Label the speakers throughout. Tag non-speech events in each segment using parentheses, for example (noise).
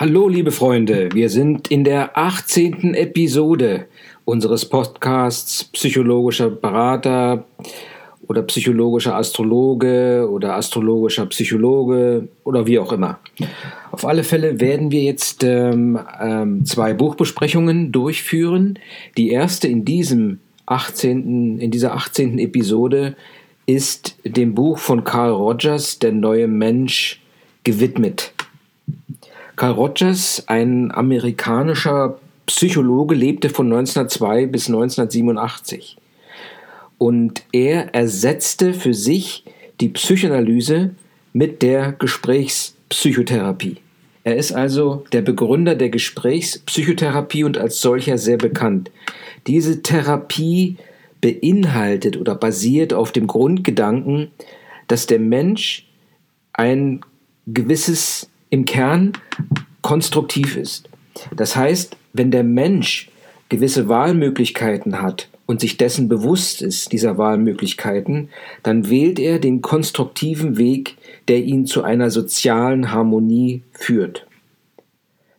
Speaker 1: Hallo, liebe Freunde, wir sind in der 18. Episode unseres Podcasts Psychologischer Berater oder psychologischer Astrologe oder astrologischer Psychologe oder wie auch immer. Auf alle Fälle werden wir jetzt ähm, ähm, zwei Buchbesprechungen durchführen. Die erste in diesem 18., in dieser 18. Episode ist dem Buch von Carl Rogers, Der neue Mensch, gewidmet. Carl Rogers, ein amerikanischer Psychologe, lebte von 1902 bis 1987. Und er ersetzte für sich die Psychoanalyse mit der Gesprächspsychotherapie. Er ist also der Begründer der Gesprächspsychotherapie und als solcher sehr bekannt. Diese Therapie beinhaltet oder basiert auf dem Grundgedanken, dass der Mensch ein gewisses im Kern konstruktiv ist. Das heißt, wenn der Mensch gewisse Wahlmöglichkeiten hat und sich dessen bewusst ist, dieser Wahlmöglichkeiten, dann wählt er den konstruktiven Weg, der ihn zu einer sozialen Harmonie führt.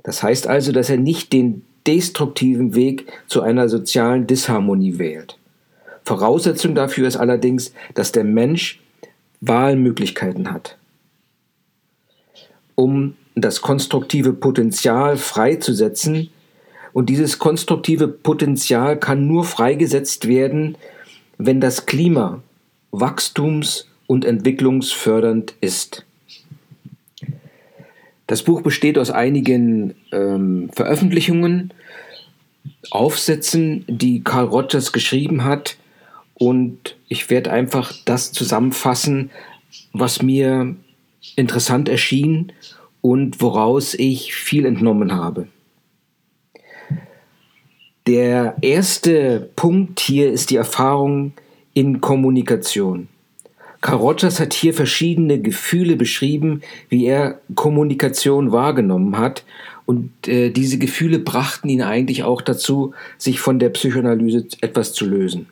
Speaker 1: Das heißt also, dass er nicht den destruktiven Weg zu einer sozialen Disharmonie wählt. Voraussetzung dafür ist allerdings, dass der Mensch Wahlmöglichkeiten hat um das konstruktive Potenzial freizusetzen. Und dieses konstruktive Potenzial kann nur freigesetzt werden, wenn das Klima wachstums- und entwicklungsfördernd ist. Das Buch besteht aus einigen ähm, Veröffentlichungen, Aufsätzen, die Carl Rogers geschrieben hat. Und ich werde einfach das zusammenfassen, was mir interessant erschien und woraus ich viel entnommen habe. Der erste Punkt hier ist die Erfahrung in Kommunikation. Karotas hat hier verschiedene Gefühle beschrieben, wie er Kommunikation wahrgenommen hat. Und äh, diese Gefühle brachten ihn eigentlich auch dazu, sich von der Psychoanalyse etwas zu lösen.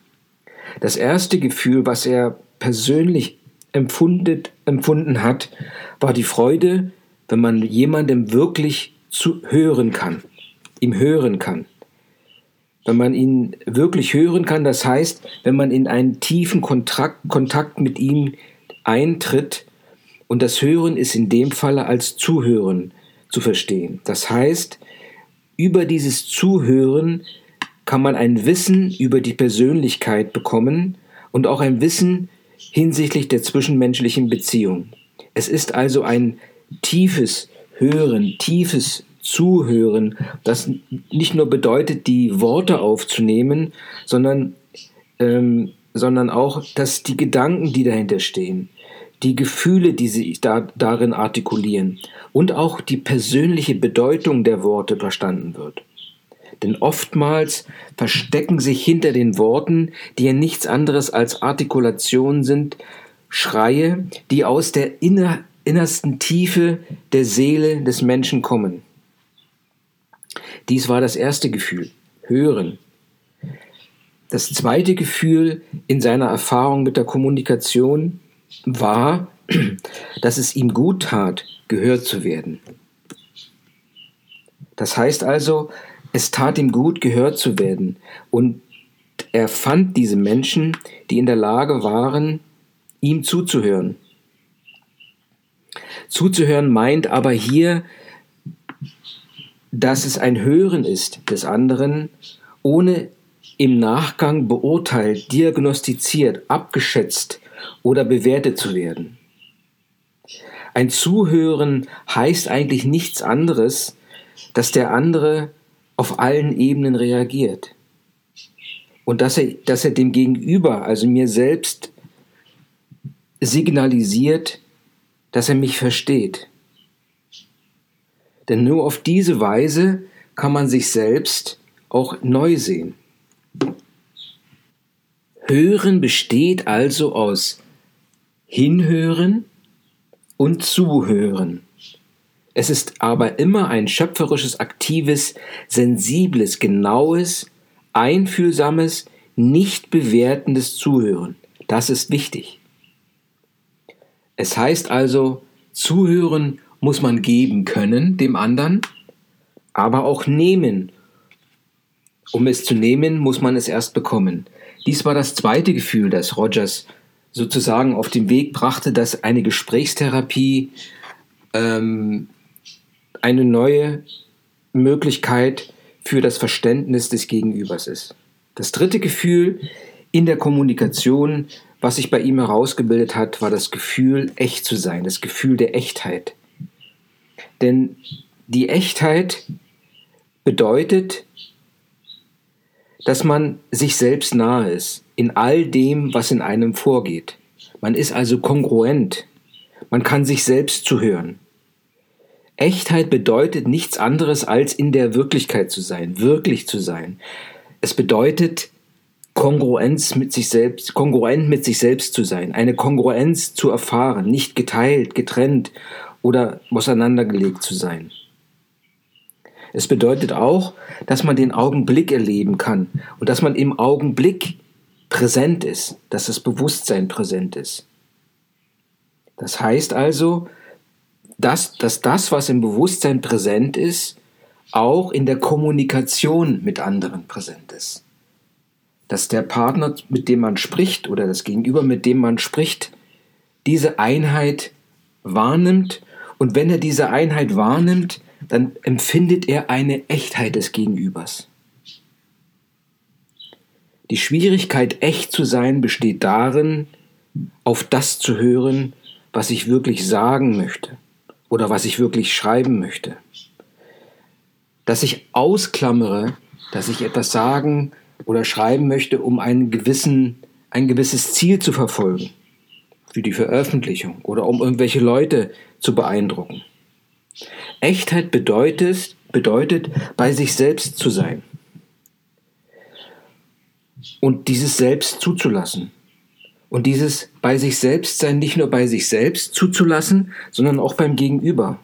Speaker 1: Das erste Gefühl, was er persönlich empfunden hat, war die Freude, wenn man jemandem wirklich zu hören kann, ihm hören kann. Wenn man ihn wirklich hören kann, das heißt, wenn man in einen tiefen Kontakt, Kontakt mit ihm eintritt, und das Hören ist in dem Falle als Zuhören zu verstehen. Das heißt, über dieses Zuhören kann man ein Wissen über die Persönlichkeit bekommen und auch ein Wissen hinsichtlich der zwischenmenschlichen Beziehung. Es ist also ein tiefes Hören, tiefes Zuhören, das nicht nur bedeutet, die Worte aufzunehmen, sondern, ähm, sondern auch, dass die Gedanken, die dahinter stehen, die Gefühle, die sie da, darin artikulieren und auch die persönliche Bedeutung der Worte verstanden wird. Denn oftmals verstecken sich hinter den Worten, die ja nichts anderes als Artikulationen sind, Schreie, die aus der inner, innersten Tiefe der Seele des Menschen kommen. Dies war das erste Gefühl, Hören. Das zweite Gefühl in seiner Erfahrung mit der Kommunikation war, dass es ihm gut tat, gehört zu werden. Das heißt also, es tat ihm gut, gehört zu werden. Und er fand diese Menschen, die in der Lage waren, ihm zuzuhören. Zuzuhören meint aber hier, dass es ein Hören ist des anderen, ohne im Nachgang beurteilt, diagnostiziert, abgeschätzt oder bewertet zu werden. Ein Zuhören heißt eigentlich nichts anderes, dass der andere auf allen Ebenen reagiert. Und dass er, dass er dem Gegenüber, also mir selbst, signalisiert, dass er mich versteht. Denn nur auf diese Weise kann man sich selbst auch neu sehen. Hören besteht also aus Hinhören und Zuhören. Es ist aber immer ein schöpferisches, aktives, sensibles, genaues, einfühlsames, nicht bewertendes Zuhören. Das ist wichtig. Es heißt also, zuhören muss man geben können dem anderen, aber auch nehmen. Um es zu nehmen, muss man es erst bekommen. Dies war das zweite Gefühl, das Rogers sozusagen auf den Weg brachte, dass eine Gesprächstherapie ähm, eine neue Möglichkeit für das Verständnis des Gegenübers ist. Das dritte Gefühl in der Kommunikation, was sich bei ihm herausgebildet hat, war das Gefühl, echt zu sein, das Gefühl der Echtheit. Denn die Echtheit bedeutet, dass man sich selbst nahe ist in all dem, was in einem vorgeht. Man ist also kongruent. Man kann sich selbst zuhören. Echtheit bedeutet nichts anderes als in der Wirklichkeit zu sein, wirklich zu sein. Es bedeutet Kongruenz mit sich selbst, kongruent mit sich selbst zu sein, eine Kongruenz zu erfahren, nicht geteilt, getrennt oder auseinandergelegt zu sein. Es bedeutet auch, dass man den Augenblick erleben kann und dass man im Augenblick präsent ist, dass das Bewusstsein präsent ist. Das heißt also, dass, dass das, was im Bewusstsein präsent ist, auch in der Kommunikation mit anderen präsent ist. Dass der Partner, mit dem man spricht oder das Gegenüber, mit dem man spricht, diese Einheit wahrnimmt und wenn er diese Einheit wahrnimmt, dann empfindet er eine Echtheit des Gegenübers. Die Schwierigkeit, echt zu sein, besteht darin, auf das zu hören, was ich wirklich sagen möchte oder was ich wirklich schreiben möchte. Dass ich ausklammere, dass ich etwas sagen oder schreiben möchte, um einen gewissen, ein gewisses Ziel zu verfolgen, wie die Veröffentlichung oder um irgendwelche Leute zu beeindrucken. Echtheit bedeutet, bedeutet, bei sich selbst zu sein. Und dieses Selbst zuzulassen. Und dieses bei sich selbst sein nicht nur bei sich selbst zuzulassen, sondern auch beim Gegenüber.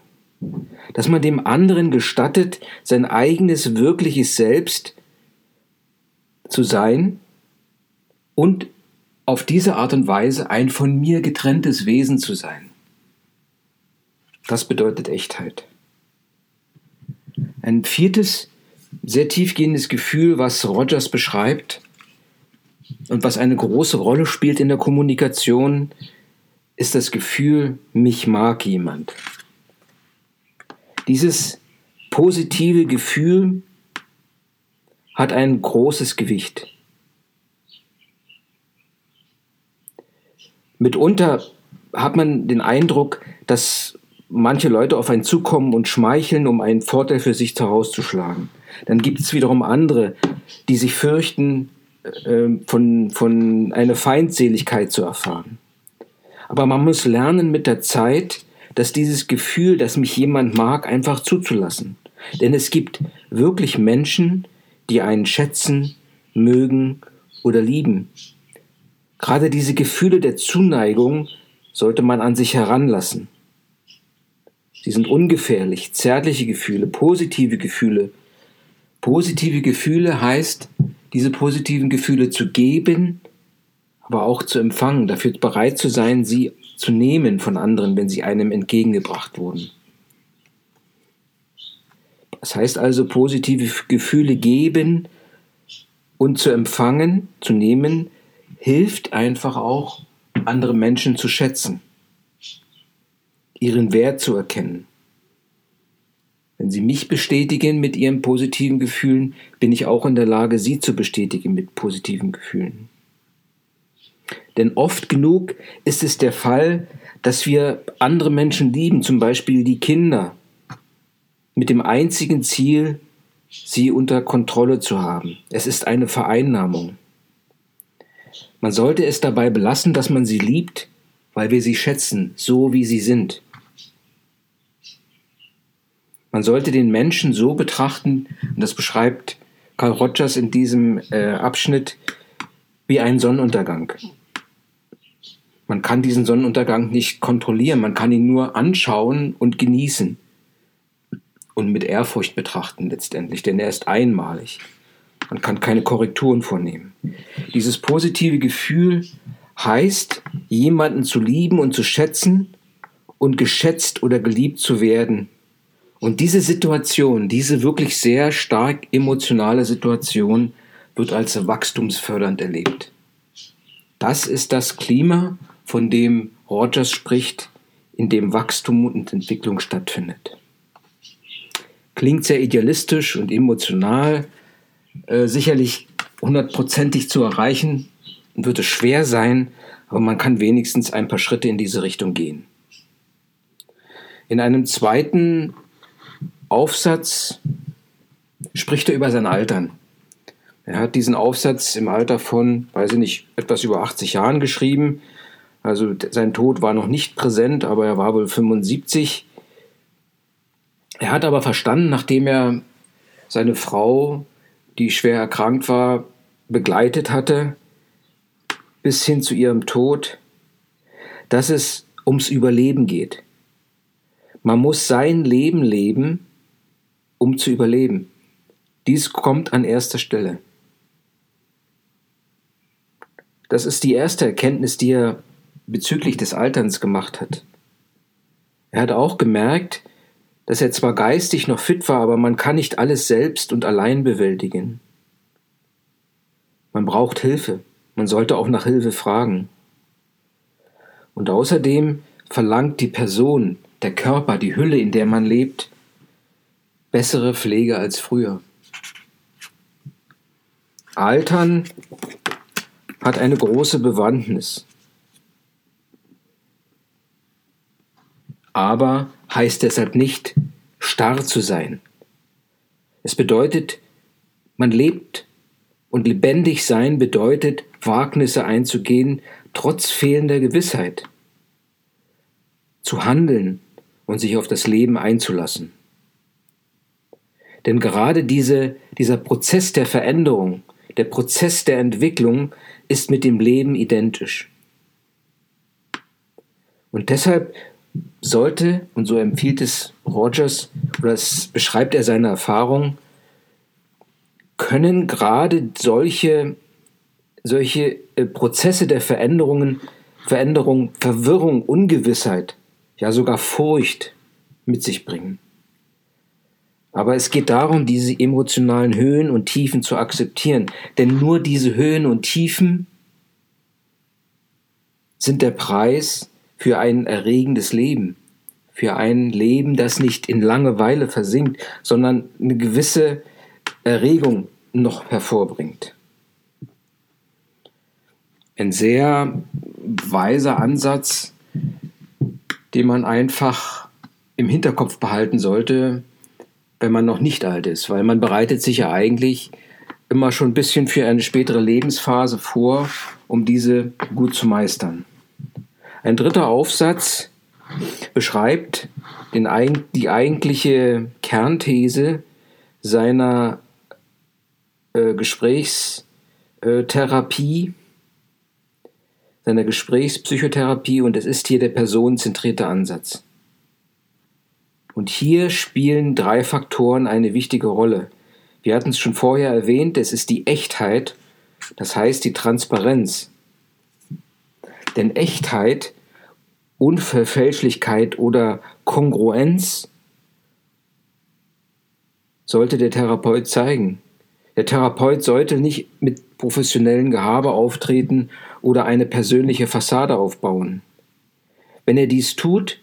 Speaker 1: Dass man dem anderen gestattet, sein eigenes wirkliches Selbst zu sein und auf diese Art und Weise ein von mir getrenntes Wesen zu sein. Das bedeutet Echtheit. Ein viertes, sehr tiefgehendes Gefühl, was Rogers beschreibt und was eine große Rolle spielt in der Kommunikation, ist das Gefühl, mich mag jemand. Dieses positive Gefühl hat ein großes Gewicht. Mitunter hat man den Eindruck, dass manche Leute auf einen zukommen und schmeicheln, um einen Vorteil für sich herauszuschlagen. Dann gibt es wiederum andere, die sich fürchten, von, von einer Feindseligkeit zu erfahren. Aber man muss lernen mit der Zeit, dass dieses Gefühl, dass mich jemand mag, einfach zuzulassen. Denn es gibt wirklich Menschen, die einen schätzen, mögen oder lieben. Gerade diese Gefühle der Zuneigung sollte man an sich heranlassen. Sie sind ungefährlich, zärtliche Gefühle, positive Gefühle. Positive Gefühle heißt, diese positiven Gefühle zu geben, aber auch zu empfangen, dafür bereit zu sein, sie zu nehmen von anderen, wenn sie einem entgegengebracht wurden. Das heißt also, positive Gefühle geben und zu empfangen, zu nehmen, hilft einfach auch, andere Menschen zu schätzen ihren Wert zu erkennen. Wenn Sie mich bestätigen mit Ihren positiven Gefühlen, bin ich auch in der Lage, Sie zu bestätigen mit positiven Gefühlen. Denn oft genug ist es der Fall, dass wir andere Menschen lieben, zum Beispiel die Kinder, mit dem einzigen Ziel, sie unter Kontrolle zu haben. Es ist eine Vereinnahmung. Man sollte es dabei belassen, dass man sie liebt, weil wir sie schätzen, so wie sie sind. Man sollte den Menschen so betrachten, und das beschreibt Carl Rogers in diesem äh, Abschnitt, wie einen Sonnenuntergang. Man kann diesen Sonnenuntergang nicht kontrollieren, man kann ihn nur anschauen und genießen und mit Ehrfurcht betrachten letztendlich, denn er ist einmalig. Man kann keine Korrekturen vornehmen. Dieses positive Gefühl heißt, jemanden zu lieben und zu schätzen und geschätzt oder geliebt zu werden Und diese Situation, diese wirklich sehr stark emotionale Situation wird als wachstumsfördernd erlebt. Das ist das Klima, von dem Rogers spricht, in dem Wachstum und Entwicklung stattfindet. Klingt sehr idealistisch und emotional, äh, sicherlich hundertprozentig zu erreichen, wird es schwer sein, aber man kann wenigstens ein paar Schritte in diese Richtung gehen. In einem zweiten Aufsatz spricht er über sein Altern. Er hat diesen Aufsatz im Alter von, weiß ich nicht, etwas über 80 Jahren geschrieben. Also sein Tod war noch nicht präsent, aber er war wohl 75. Er hat aber verstanden, nachdem er seine Frau, die schwer erkrankt war, begleitet hatte, bis hin zu ihrem Tod, dass es ums Überleben geht. Man muss sein Leben leben, um zu überleben. Dies kommt an erster Stelle. Das ist die erste Erkenntnis, die er bezüglich des Alterns gemacht hat. Er hat auch gemerkt, dass er zwar geistig noch fit war, aber man kann nicht alles selbst und allein bewältigen. Man braucht Hilfe. Man sollte auch nach Hilfe fragen. Und außerdem verlangt die Person, der Körper, die Hülle, in der man lebt, bessere Pflege als früher. Altern hat eine große Bewandtnis. Aber heißt deshalb nicht, starr zu sein. Es bedeutet, man lebt und lebendig sein bedeutet, Wagnisse einzugehen, trotz fehlender Gewissheit. Zu handeln und sich auf das Leben einzulassen. Denn gerade diese, dieser Prozess der Veränderung, der Prozess der Entwicklung ist mit dem Leben identisch. Und deshalb sollte, und so empfiehlt es Rogers, oder es beschreibt er seine Erfahrung, können gerade solche, solche äh, Prozesse der Veränderungen, Veränderung, Verwirrung, Ungewissheit, ja sogar Furcht mit sich bringen. Aber es geht darum, diese emotionalen Höhen und Tiefen zu akzeptieren. Denn nur diese Höhen und Tiefen sind der Preis für ein erregendes Leben. Für ein Leben, das nicht in Langeweile versinkt, sondern eine gewisse Erregung noch hervorbringt. Ein sehr weiser Ansatz, den man einfach im Hinterkopf behalten sollte, wenn man noch nicht alt ist, weil man bereitet sich ja eigentlich immer schon ein bisschen für eine spätere Lebensphase vor, um diese gut zu meistern. Ein dritter Aufsatz beschreibt den, die eigentliche Kernthese seiner äh, Gesprächstherapie, seiner Gesprächspsychotherapie und es ist hier der personenzentrierte Ansatz. Und hier spielen drei Faktoren eine wichtige Rolle. Wir hatten es schon vorher erwähnt, es ist die Echtheit, das heißt die Transparenz. Denn Echtheit, Unverfälschlichkeit oder Kongruenz sollte der Therapeut zeigen. Der Therapeut sollte nicht mit professionellen Gehabe auftreten oder eine persönliche Fassade aufbauen. Wenn er dies tut,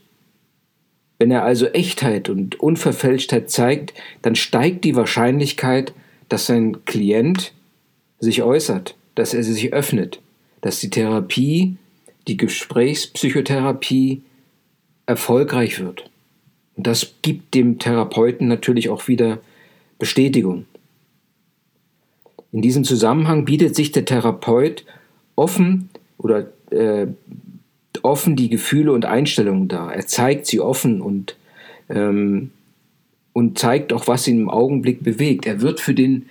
Speaker 1: wenn er also Echtheit und Unverfälschtheit zeigt, dann steigt die Wahrscheinlichkeit, dass sein Klient sich äußert, dass er sich öffnet, dass die Therapie, die Gesprächspsychotherapie erfolgreich wird. Und das gibt dem Therapeuten natürlich auch wieder Bestätigung. In diesem Zusammenhang bietet sich der Therapeut offen oder äh, offen die Gefühle und Einstellungen dar. Er zeigt sie offen und, ähm, und zeigt auch, was ihn im Augenblick bewegt. Er wird für den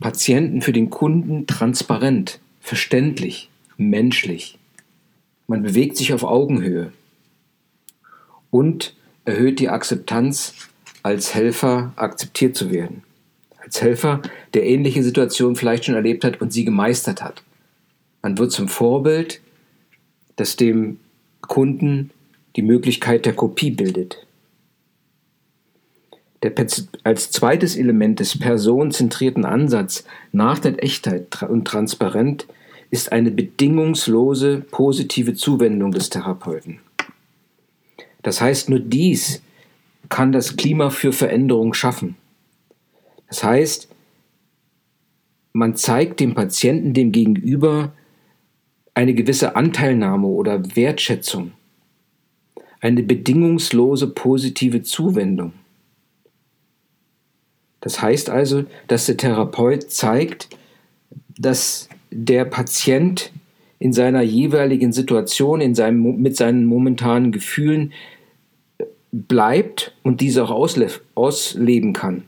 Speaker 1: Patienten, für den Kunden transparent, verständlich, menschlich. Man bewegt sich auf Augenhöhe und erhöht die Akzeptanz, als Helfer akzeptiert zu werden als Helfer, der ähnliche Situationen vielleicht schon erlebt hat und sie gemeistert hat. Man wird zum Vorbild, das dem Kunden die Möglichkeit der Kopie bildet. Der, als zweites Element des personenzentrierten Ansatz nach der Echtheit und Transparenz ist eine bedingungslose positive Zuwendung des Therapeuten. Das heißt, nur dies kann das Klima für Veränderung schaffen. Das heißt, man zeigt dem Patienten, dem Gegenüber, eine gewisse Anteilnahme oder Wertschätzung, eine bedingungslose positive Zuwendung. Das heißt also, dass der Therapeut zeigt, dass der Patient in seiner jeweiligen Situation, in seinem, mit seinen momentanen Gefühlen bleibt und diese auch ausle ausleben kann.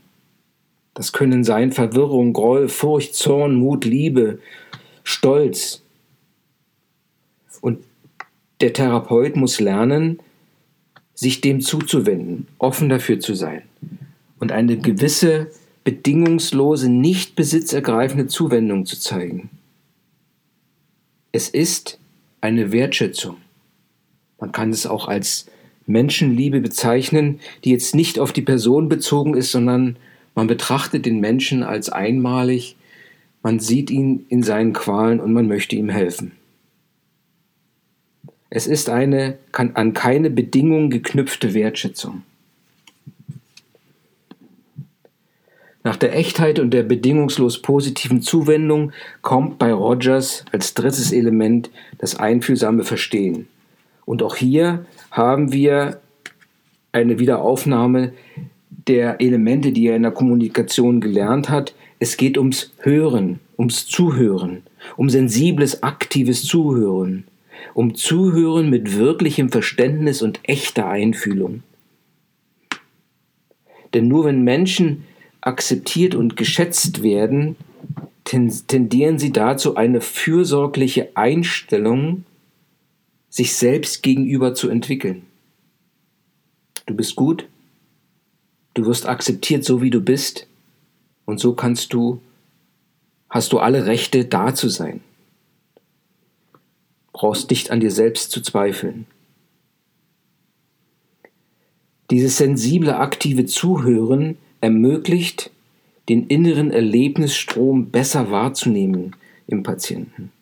Speaker 1: Das können sein Verwirrung, Groll, Furcht, Zorn, Mut, Liebe, Stolz. Der Therapeut muss lernen, sich dem zuzuwenden, offen dafür zu sein und eine gewisse bedingungslose, nicht besitzergreifende Zuwendung zu zeigen. Es ist eine Wertschätzung. Man kann es auch als Menschenliebe bezeichnen, die jetzt nicht auf die Person bezogen ist, sondern man betrachtet den Menschen als einmalig, man sieht ihn in seinen Qualen und man möchte ihm helfen. Es ist eine kann an keine Bedingung geknüpfte Wertschätzung. Nach der Echtheit und der bedingungslos positiven Zuwendung kommt bei Rogers als drittes Element das einfühlsame Verstehen. Und auch hier haben wir eine Wiederaufnahme der Elemente, die er in der Kommunikation gelernt hat. Es geht ums Hören, ums Zuhören, um sensibles, aktives Zuhören, um Zuhören mit wirklichem Verständnis und echter Einfühlung. Denn nur wenn Menschen akzeptiert und geschätzt werden, tendieren sie dazu, eine fürsorgliche Einstellung sich selbst gegenüber zu entwickeln. Du bist gut, du wirst akzeptiert, so wie du bist, und so kannst du, hast du alle Rechte, da zu sein. Brauchst nicht an dir selbst zu zweifeln. Dieses sensible, aktive Zuhören ermöglicht, den inneren Erlebnisstrom besser wahrzunehmen im Patienten.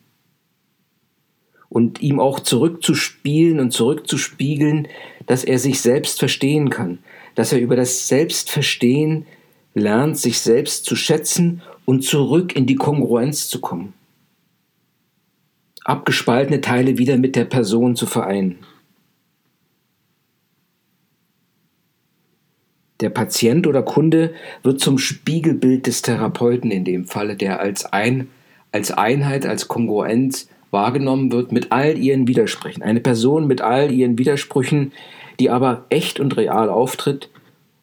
Speaker 1: Und ihm auch zurückzuspielen und zurückzuspiegeln, dass er sich selbst verstehen kann, dass er über das Selbstverstehen lernt, sich selbst zu schätzen und zurück in die Kongruenz zu kommen. Abgespaltene Teile wieder mit der Person zu vereinen. Der Patient oder Kunde wird zum Spiegelbild des Therapeuten in dem Falle, der als, ein, als Einheit, als Kongruenz wahrgenommen wird mit all ihren Widersprüchen. Eine Person mit all ihren Widersprüchen, die aber echt und real auftritt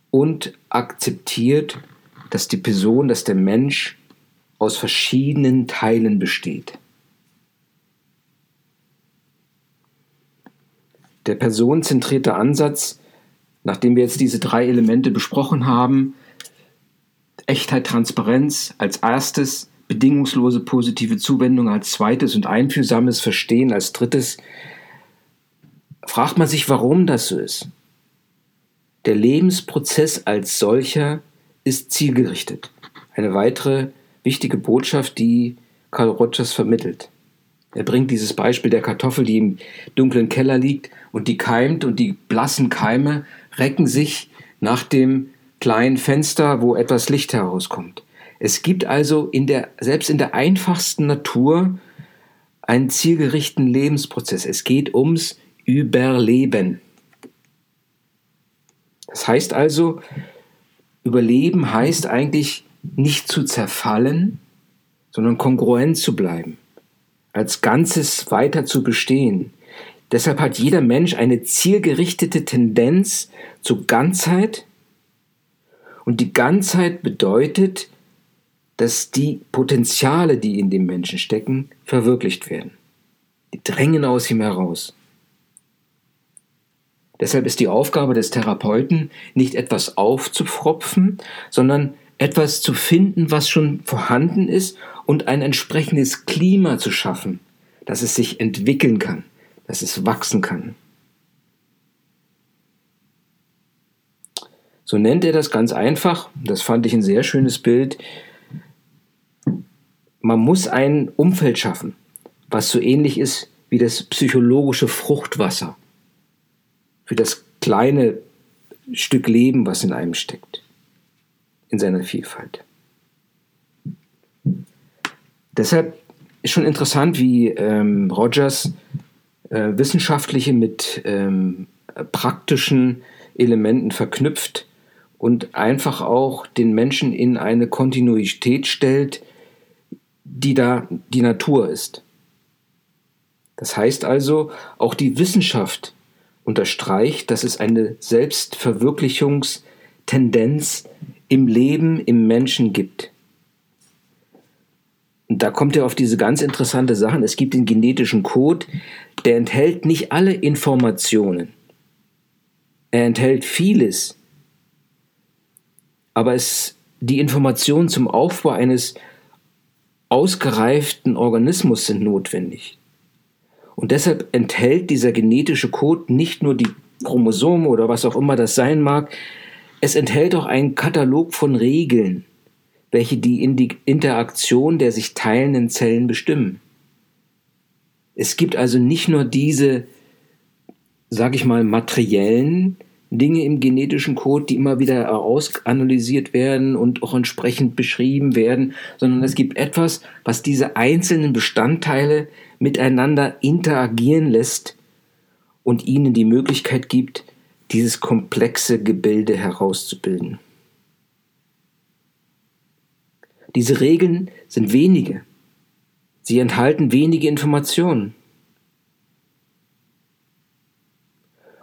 Speaker 1: und akzeptiert, dass die Person, dass der Mensch aus verschiedenen Teilen besteht. Der personenzentrierte Ansatz Nachdem wir jetzt diese drei Elemente besprochen haben, Echtheit, Transparenz als erstes, bedingungslose positive Zuwendung als zweites und einfühlsames Verstehen als drittes, fragt man sich, warum das so ist. Der Lebensprozess als solcher ist zielgerichtet. Eine weitere wichtige Botschaft, die Carl Rogers vermittelt. Er bringt dieses Beispiel der Kartoffel, die im dunklen Keller liegt und die keimt und die blassen Keime recken sich nach dem kleinen Fenster, wo etwas Licht herauskommt. Es gibt also in der, selbst in der einfachsten Natur einen zielgerichteten Lebensprozess. Es geht ums Überleben. Das heißt also, Überleben heißt eigentlich nicht zu zerfallen, sondern kongruent zu bleiben, als Ganzes weiter zu bestehen, Deshalb hat jeder Mensch eine zielgerichtete Tendenz zur Ganzheit. Und die Ganzheit bedeutet, dass die Potenziale, die in dem Menschen stecken, verwirklicht werden. Die drängen aus ihm heraus. Deshalb ist die Aufgabe des Therapeuten nicht etwas aufzupfropfen, sondern etwas zu finden, was schon vorhanden ist und ein entsprechendes Klima zu schaffen, dass es sich entwickeln kann dass es wachsen kann. So nennt er das ganz einfach, das fand ich ein sehr schönes Bild. Man muss ein Umfeld schaffen, was so ähnlich ist wie das psychologische Fruchtwasser für das kleine Stück Leben, was in einem steckt, in seiner Vielfalt. Deshalb ist schon interessant, wie ähm, Rogers äh, wissenschaftliche mit ähm, praktischen Elementen verknüpft und einfach auch den Menschen in eine Kontinuität stellt, die da die Natur ist. Das heißt also, auch die Wissenschaft unterstreicht, dass es eine Selbstverwirklichungstendenz im Leben, im Menschen gibt. Und da kommt er auf diese ganz interessante Sachen. Es gibt den genetischen Code, der enthält nicht alle Informationen. Er enthält vieles. Aber es, die Informationen zum Aufbau eines ausgereiften Organismus sind notwendig. Und deshalb enthält dieser genetische Code nicht nur die Chromosome oder was auch immer das sein mag, es enthält auch einen Katalog von Regeln, welche die Interaktion der sich teilenden Zellen bestimmen. Es gibt also nicht nur diese, sag ich mal, materiellen Dinge im genetischen Code, die immer wieder ausanalysiert werden und auch entsprechend beschrieben werden, sondern es gibt etwas, was diese einzelnen Bestandteile miteinander interagieren lässt und ihnen die Möglichkeit gibt, dieses komplexe Gebilde herauszubilden. Diese Regeln sind wenige. Sie enthalten wenige Informationen.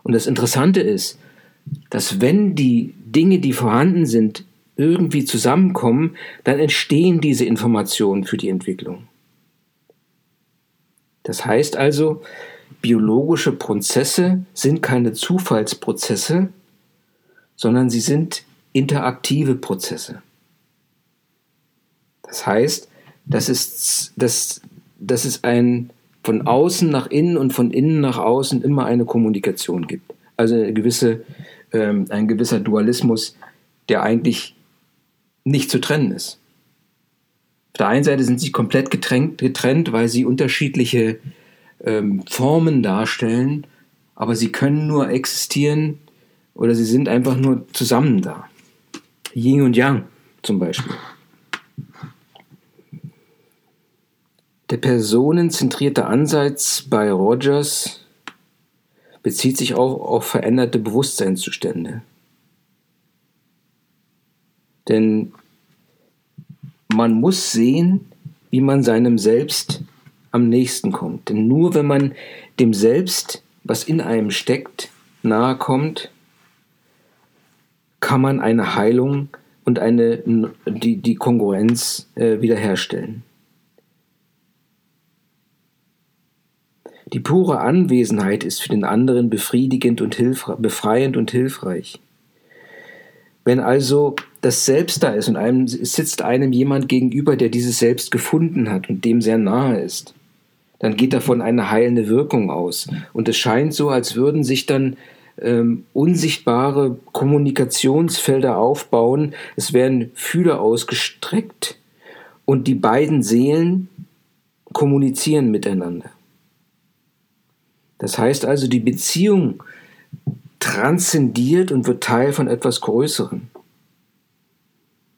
Speaker 1: Und das Interessante ist, dass wenn die Dinge, die vorhanden sind, irgendwie zusammenkommen, dann entstehen diese Informationen für die Entwicklung. Das heißt also, biologische Prozesse sind keine Zufallsprozesse, sondern sie sind interaktive Prozesse. Das heißt, das ist, das, das ist ein von außen nach innen und von innen nach außen immer eine Kommunikation gibt. Also eine gewisse ähm, ein gewisser Dualismus, der eigentlich nicht zu trennen ist. Auf der einen Seite sind sie komplett getrennt, getrennt weil sie unterschiedliche ähm, Formen darstellen, aber sie können nur existieren oder sie sind einfach nur zusammen da. Yin und Yang zum Beispiel. Der personenzentrierte Ansatz bei Rogers bezieht sich auch auf veränderte Bewusstseinszustände. Denn man muss sehen, wie man seinem Selbst am nächsten kommt. Denn nur wenn man dem Selbst, was in einem steckt, nahe kommt, kann man eine Heilung und eine, die, die Kongruenz äh, wiederherstellen. Die pure Anwesenheit ist für den anderen befriedigend und befreiend und hilfreich. Wenn also das Selbst da ist und einem sitzt einem jemand gegenüber, der dieses Selbst gefunden hat und dem sehr nahe ist, dann geht davon eine heilende Wirkung aus. Und es scheint so, als würden sich dann ähm, unsichtbare Kommunikationsfelder aufbauen. Es werden Fühler ausgestreckt und die beiden Seelen kommunizieren miteinander. Das heißt also, die Beziehung transzendiert und wird Teil von etwas Größerem.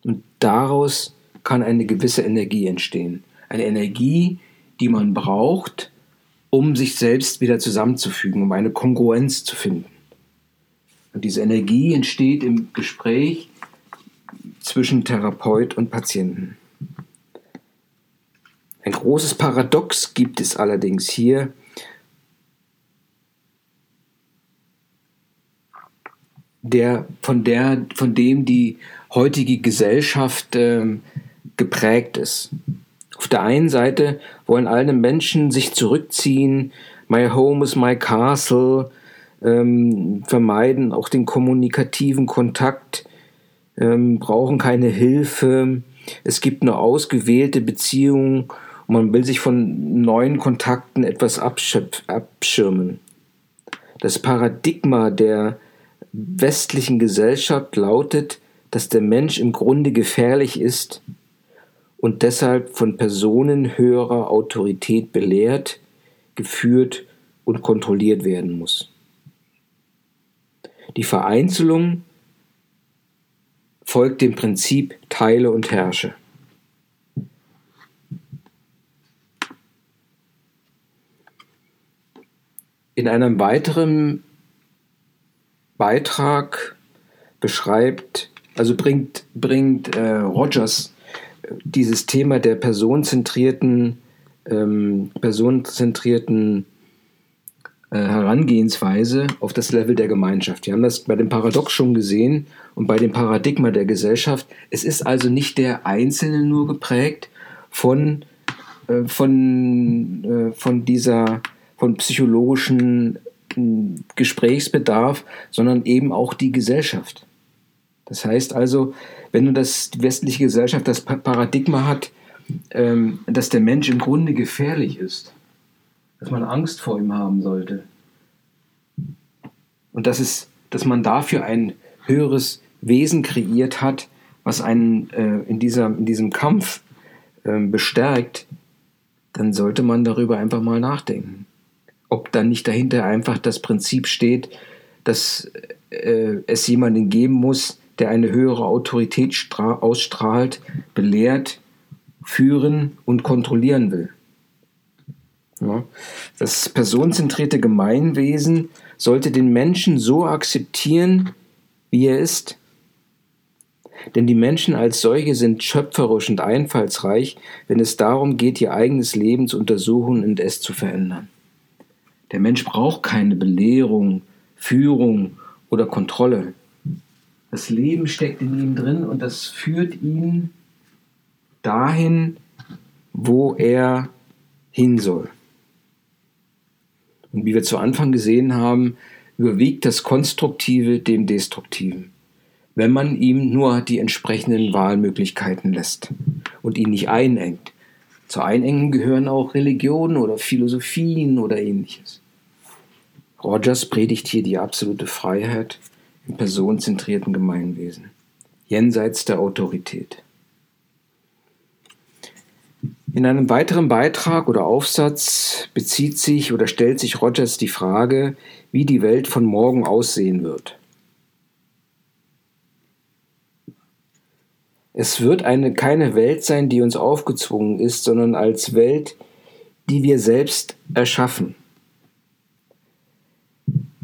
Speaker 1: Und daraus kann eine gewisse Energie entstehen. Eine Energie, die man braucht, um sich selbst wieder zusammenzufügen, um eine Kongruenz zu finden. Und diese Energie entsteht im Gespräch zwischen Therapeut und Patienten. Ein großes Paradox gibt es allerdings hier, der, von, der, von dem die heutige Gesellschaft ähm, geprägt ist. Auf der einen Seite wollen alle Menschen sich zurückziehen, my home is my castle, ähm, vermeiden auch den kommunikativen Kontakt, ähm, brauchen keine Hilfe, es gibt nur ausgewählte Beziehungen und man will sich von neuen Kontakten etwas abschirmen. Das Paradigma der westlichen Gesellschaft lautet, dass der Mensch im Grunde gefährlich ist und deshalb von Personen höherer Autorität belehrt, geführt und kontrolliert werden muss. Die Vereinzelung folgt dem Prinzip Teile und Herrsche. In einem weiteren Beitrag beschreibt, also bringt, bringt äh, Rogers äh, dieses Thema der personenzentrierten, ähm, personenzentrierten äh, Herangehensweise auf das Level der Gemeinschaft. Wir haben das bei dem Paradox schon gesehen und bei dem Paradigma der Gesellschaft. Es ist also nicht der Einzelne nur geprägt von, äh, von, äh, von dieser von psychologischen Gesprächsbedarf, sondern eben auch die Gesellschaft. Das heißt also, wenn du das, die westliche Gesellschaft das Paradigma hat, ähm, dass der Mensch im Grunde gefährlich ist, dass man Angst vor ihm haben sollte und dass, es, dass man dafür ein höheres Wesen kreiert hat, was einen äh, in, dieser, in diesem Kampf äh, bestärkt, dann sollte man darüber einfach mal nachdenken ob dann nicht dahinter einfach das Prinzip steht, dass äh, es jemanden geben muss, der eine höhere Autorität ausstrahlt, belehrt, führen und kontrollieren will. Ja. Das personenzentrierte Gemeinwesen sollte den Menschen so akzeptieren, wie er ist. Denn die Menschen als solche sind schöpferisch und einfallsreich, wenn es darum geht, ihr eigenes Leben zu untersuchen und es zu verändern. Der Mensch braucht keine Belehrung, Führung oder Kontrolle. Das Leben steckt in ihm drin und das führt ihn dahin, wo er hin soll. Und wie wir zu Anfang gesehen haben, überwiegt das Konstruktive dem Destruktiven, wenn man ihm nur die entsprechenden Wahlmöglichkeiten lässt und ihn nicht einengt. Zur Einengung gehören auch Religionen oder Philosophien oder ähnliches. Rogers predigt hier die absolute Freiheit im personenzentrierten Gemeinwesen, jenseits der Autorität. In einem weiteren Beitrag oder Aufsatz bezieht sich oder stellt sich Rogers die Frage, wie die Welt von morgen aussehen wird. Es wird eine, keine Welt sein, die uns aufgezwungen ist, sondern als Welt, die wir selbst erschaffen.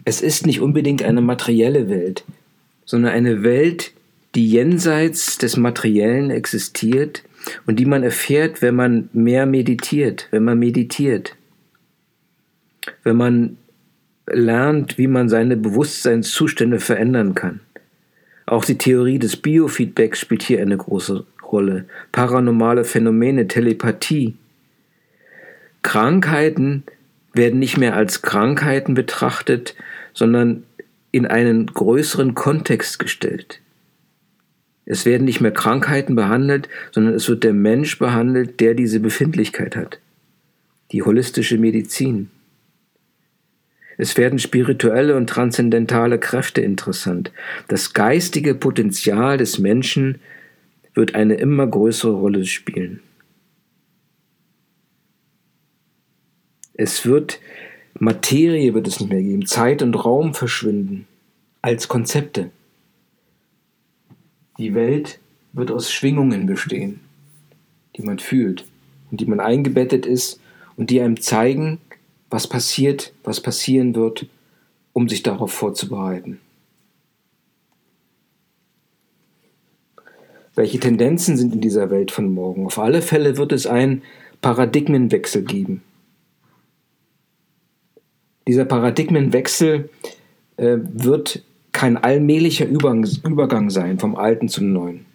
Speaker 1: Es ist nicht unbedingt eine materielle Welt, sondern eine Welt, die jenseits des Materiellen existiert und die man erfährt, wenn man mehr meditiert, wenn man meditiert, wenn man lernt, wie man seine Bewusstseinszustände verändern kann. Auch die Theorie des Biofeedbacks spielt hier eine große Rolle. Paranormale Phänomene, Telepathie. Krankheiten werden nicht mehr als Krankheiten betrachtet, sondern in einen größeren Kontext gestellt. Es werden nicht mehr Krankheiten behandelt, sondern es wird der Mensch behandelt, der diese Befindlichkeit hat. Die holistische Medizin. Es werden spirituelle und transzendentale Kräfte interessant. Das geistige Potenzial des Menschen wird eine immer größere Rolle spielen. Es wird Materie wird es nicht mehr geben, Zeit und Raum verschwinden als Konzepte. Die Welt wird aus Schwingungen bestehen, die man fühlt und die man eingebettet ist und die einem zeigen, was passiert, was passieren wird, um sich darauf vorzubereiten. Welche Tendenzen sind in dieser Welt von morgen? Auf alle Fälle wird es einen Paradigmenwechsel geben. Dieser Paradigmenwechsel äh, wird kein allmählicher Übergang sein vom Alten zum Neuen.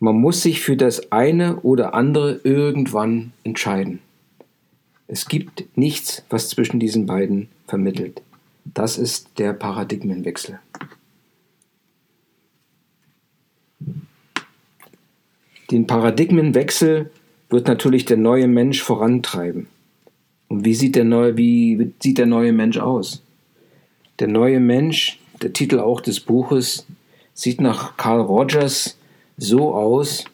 Speaker 1: Man muss sich für das eine oder andere irgendwann entscheiden. Es gibt nichts, was zwischen diesen beiden vermittelt. Das ist der Paradigmenwechsel. Den Paradigmenwechsel wird natürlich der neue Mensch vorantreiben. Und wie sieht der neue, wie sieht der neue Mensch aus? Der neue Mensch der Titel auch des Buches sieht nach Carl Rogers so aus,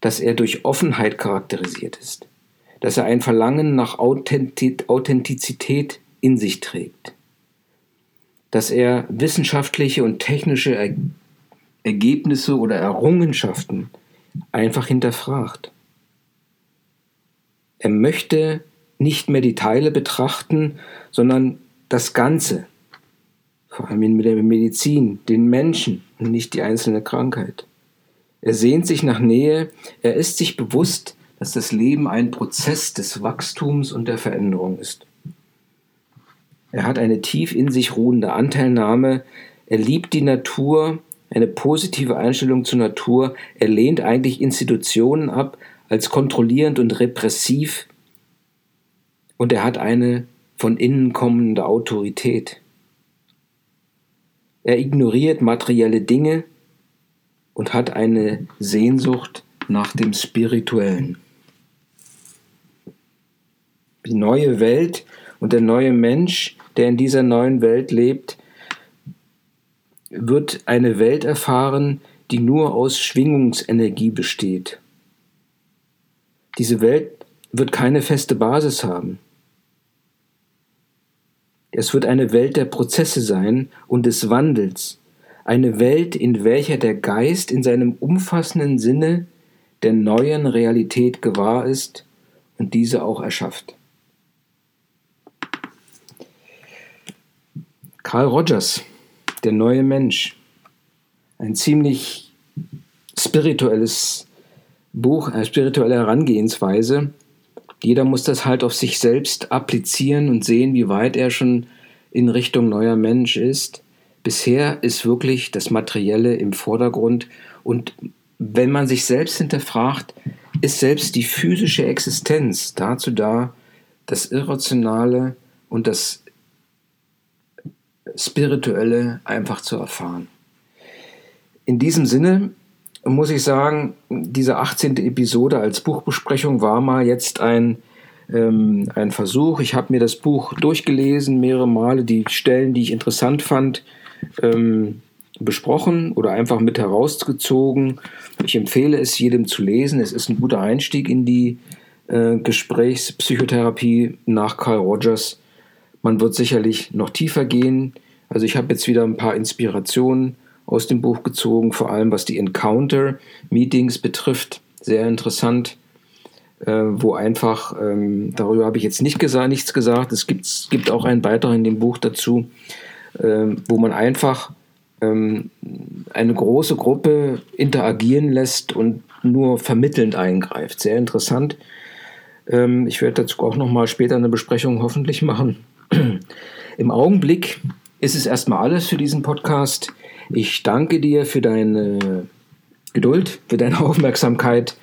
Speaker 1: dass er durch Offenheit charakterisiert ist, dass er ein Verlangen nach Authentizität in sich trägt, dass er wissenschaftliche und technische er Ergebnisse oder Errungenschaften einfach hinterfragt. Er möchte nicht mehr die Teile betrachten, sondern das Ganze, vor allem mit der Medizin, den Menschen und nicht die einzelne Krankheit. Er sehnt sich nach Nähe, er ist sich bewusst, dass das Leben ein Prozess des Wachstums und der Veränderung ist. Er hat eine tief in sich ruhende Anteilnahme, er liebt die Natur, eine positive Einstellung zur Natur, er lehnt eigentlich Institutionen ab als kontrollierend und repressiv und er hat eine von innen kommende Autorität. Er ignoriert materielle Dinge und hat eine Sehnsucht nach dem Spirituellen. Die neue Welt und der neue Mensch, der in dieser neuen Welt lebt, wird eine Welt erfahren, die nur aus Schwingungsenergie besteht. Diese Welt wird keine feste Basis haben. Es wird eine Welt der Prozesse sein und des Wandels, eine Welt, in welcher der Geist in seinem umfassenden Sinne der neuen Realität gewahr ist und diese auch erschafft. Carl Rogers, der neue Mensch, ein ziemlich spirituelles Buch, eine spirituelle Herangehensweise, jeder muss das halt auf sich selbst applizieren und sehen, wie weit er schon in Richtung neuer Mensch ist. Bisher ist wirklich das Materielle im Vordergrund. Und wenn man sich selbst hinterfragt, ist selbst die physische Existenz dazu da, das Irrationale und das Spirituelle einfach zu erfahren. In diesem Sinne muss ich sagen, diese 18. Episode als Buchbesprechung war mal jetzt ein, ähm, ein Versuch. Ich habe mir das Buch durchgelesen, mehrere Male, die Stellen, die ich interessant fand, ähm, besprochen oder einfach mit herausgezogen. Ich empfehle es jedem zu lesen. Es ist ein guter Einstieg in die äh, Gesprächspsychotherapie nach Carl Rogers. Man wird sicherlich noch tiefer gehen. Also ich habe jetzt wieder ein paar Inspirationen aus dem Buch gezogen, vor allem was die Encounter-Meetings betrifft. Sehr interessant, äh, wo einfach, ähm, darüber habe ich jetzt nicht gesagt, nichts gesagt, es gibt, gibt auch einen Beitrag in dem Buch dazu, äh, wo man einfach ähm, eine große Gruppe interagieren lässt und nur vermittelnd eingreift. Sehr interessant. Ähm, ich werde dazu auch noch mal später eine Besprechung hoffentlich machen. (clears throat) Im Augenblick ist es erstmal alles für diesen Podcast. Ich danke dir für deine Geduld, für deine (laughs) Aufmerksamkeit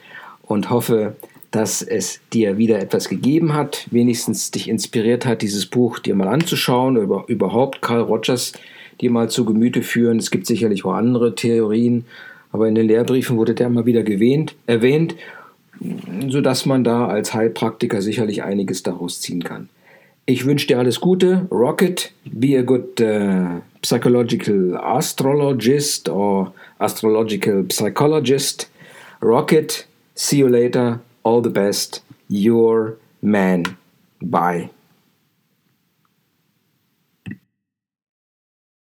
Speaker 1: und hoffe, dass es dir wieder etwas gegeben hat, wenigstens dich inspiriert hat, dieses Buch dir mal anzuschauen, oder überhaupt Carl Rogers dir mal zu Gemüte führen. Es gibt sicherlich auch andere Theorien, aber in den Lehrbriefen wurde der immer wieder gewähnt, erwähnt, sodass man da als Heilpraktiker sicherlich einiges daraus ziehen kann. Ich wünsche dir alles Gute. Rocket, be a good uh, psychological astrologist or astrological psychologist. Rocket, see you later. All the best. Your man. Bye.